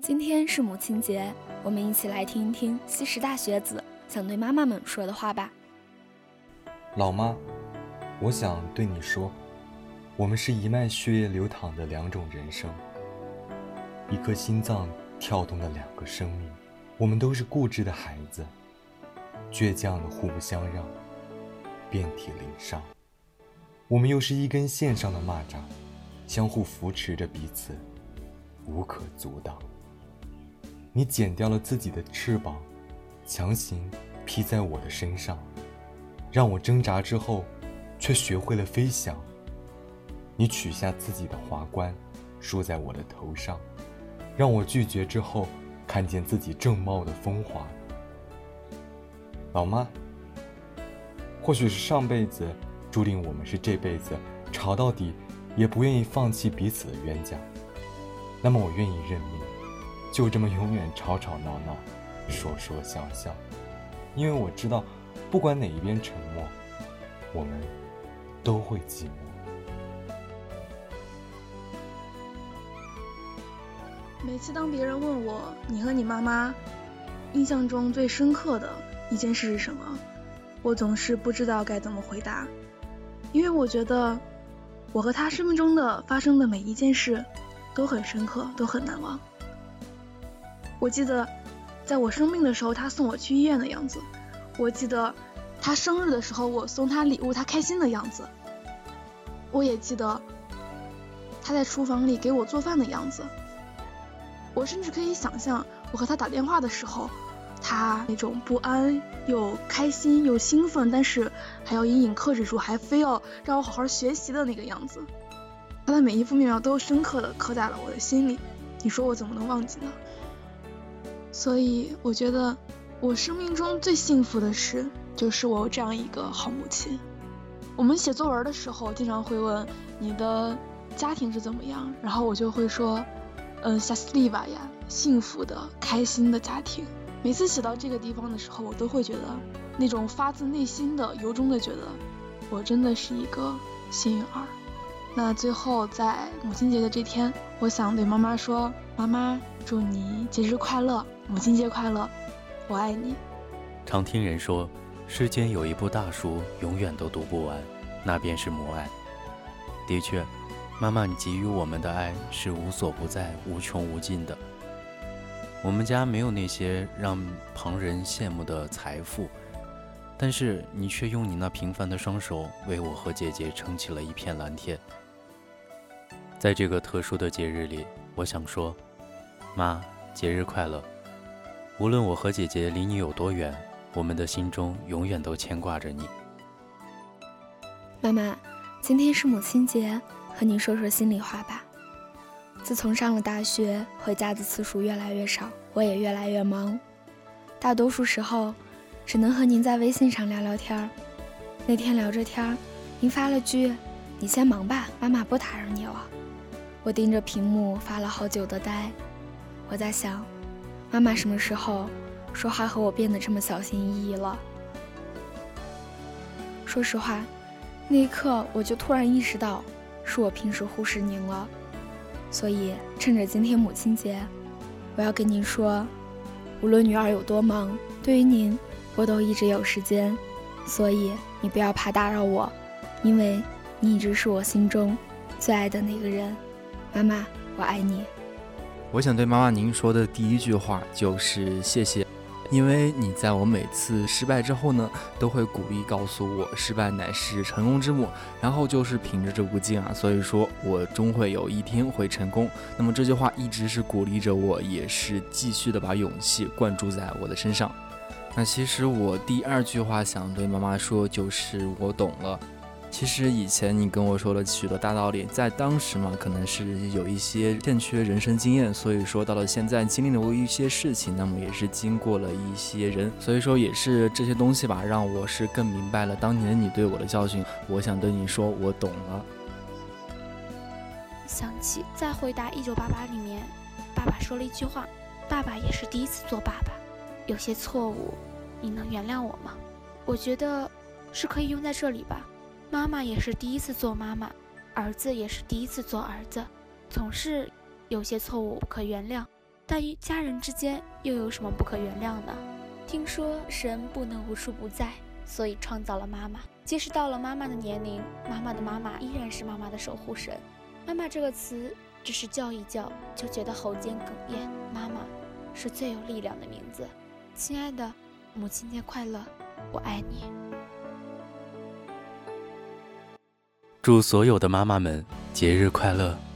今天是母亲节，我们一起来听一听西师大学子想对妈妈们说的话吧。老妈，我想对你说，我们是一脉血液流淌的两种人生，一颗心脏跳动的两个生命。我们都是固执的孩子，倔强的互不相让，遍体鳞伤。我们又是一根线上的蚂蚱，相互扶持着彼此，无可阻挡。你剪掉了自己的翅膀，强行披在我的身上。让我挣扎之后，却学会了飞翔。你取下自己的华冠，梳在我的头上，让我拒绝之后，看见自己正茂的风华。老妈，或许是上辈子注定我们是这辈子吵到底，也不愿意放弃彼此的冤家。那么我愿意认命，就这么永远吵吵闹闹，说说笑笑，因为我知道。不管哪一边沉默，我们都会寂寞。每次当别人问我你和你妈妈印象中最深刻的一件事是什么，我总是不知道该怎么回答，因为我觉得我和她生命中的发生的每一件事都很深刻，都很难忘。我记得在我生病的时候，他送我去医院的样子。我记得他生日的时候，我送他礼物，他开心的样子。我也记得他在厨房里给我做饭的样子。我甚至可以想象，我和他打电话的时候，他那种不安又开心又兴奋，但是还要隐隐克制住，还非要让我好好学习的那个样子。他的每一副面貌都深刻的刻在了我的心里。你说我怎么能忘记呢？所以我觉得。我生命中最幸福的事，就是我有这样一个好母亲。我们写作文的时候，经常会问你的家庭是怎么样，然后我就会说，嗯，夏斯利瓦呀，幸福的、开心的家庭。每次写到这个地方的时候，我都会觉得那种发自内心的、由衷的觉得，我真的是一个幸运儿。那最后在母亲节的这天，我想对妈妈说，妈妈，祝你节日快乐，母亲节快乐。我爱你。常听人说，世间有一部大书，永远都读不完，那便是母爱。的确，妈妈，你给予我们的爱是无所不在、无穷无尽的。我们家没有那些让旁人羡慕的财富，但是你却用你那平凡的双手，为我和姐姐撑起了一片蓝天。在这个特殊的节日里，我想说，妈，节日快乐。无论我和姐姐离你有多远，我们的心中永远都牵挂着你。妈妈，今天是母亲节，和您说说心里话吧。自从上了大学，回家的次数越来越少，我也越来越忙，大多数时候只能和您在微信上聊聊天儿。那天聊着天儿，您发了句：“你先忙吧，妈妈不打扰你了。”我盯着屏幕发了好久的呆，我在想。妈妈什么时候说话和我变得这么小心翼翼了？说实话，那一刻我就突然意识到，是我平时忽视您了。所以趁着今天母亲节，我要跟您说，无论女儿有多忙，对于您，我都一直有时间。所以你不要怕打扰我，因为你一直是我心中最爱的那个人。妈妈，我爱你。我想对妈妈您说的第一句话就是谢谢，因为你在我每次失败之后呢，都会鼓励告诉我失败乃是成功之母，然后就是凭着这股劲啊，所以说我终会有一天会成功。那么这句话一直是鼓励着我，也是继续的把勇气灌注在我的身上。那其实我第二句话想对妈妈说就是我懂了。其实以前你跟我说了许多大道理，在当时嘛，可能是有一些欠缺人生经验，所以说到了现在经历了一些事情，那么也是经过了一些人，所以说也是这些东西吧，让我是更明白了当年你对我的教训。我想对你说，我懂了。想起在回答一九八八里面，爸爸说了一句话：“爸爸也是第一次做爸爸，有些错误，你能原谅我吗？”我觉得是可以用在这里吧。妈妈也是第一次做妈妈，儿子也是第一次做儿子，总是有些错误不可原谅，但与家人之间又有什么不可原谅呢？听说神不能无处不在，所以创造了妈妈。即使到了妈妈的年龄，妈妈的妈妈依然是妈妈的守护神。妈妈这个词，只是叫一叫就觉得喉间哽咽。妈妈是最有力量的名字。亲爱的，母亲节快乐，我爱你。祝所有的妈妈们节日快乐！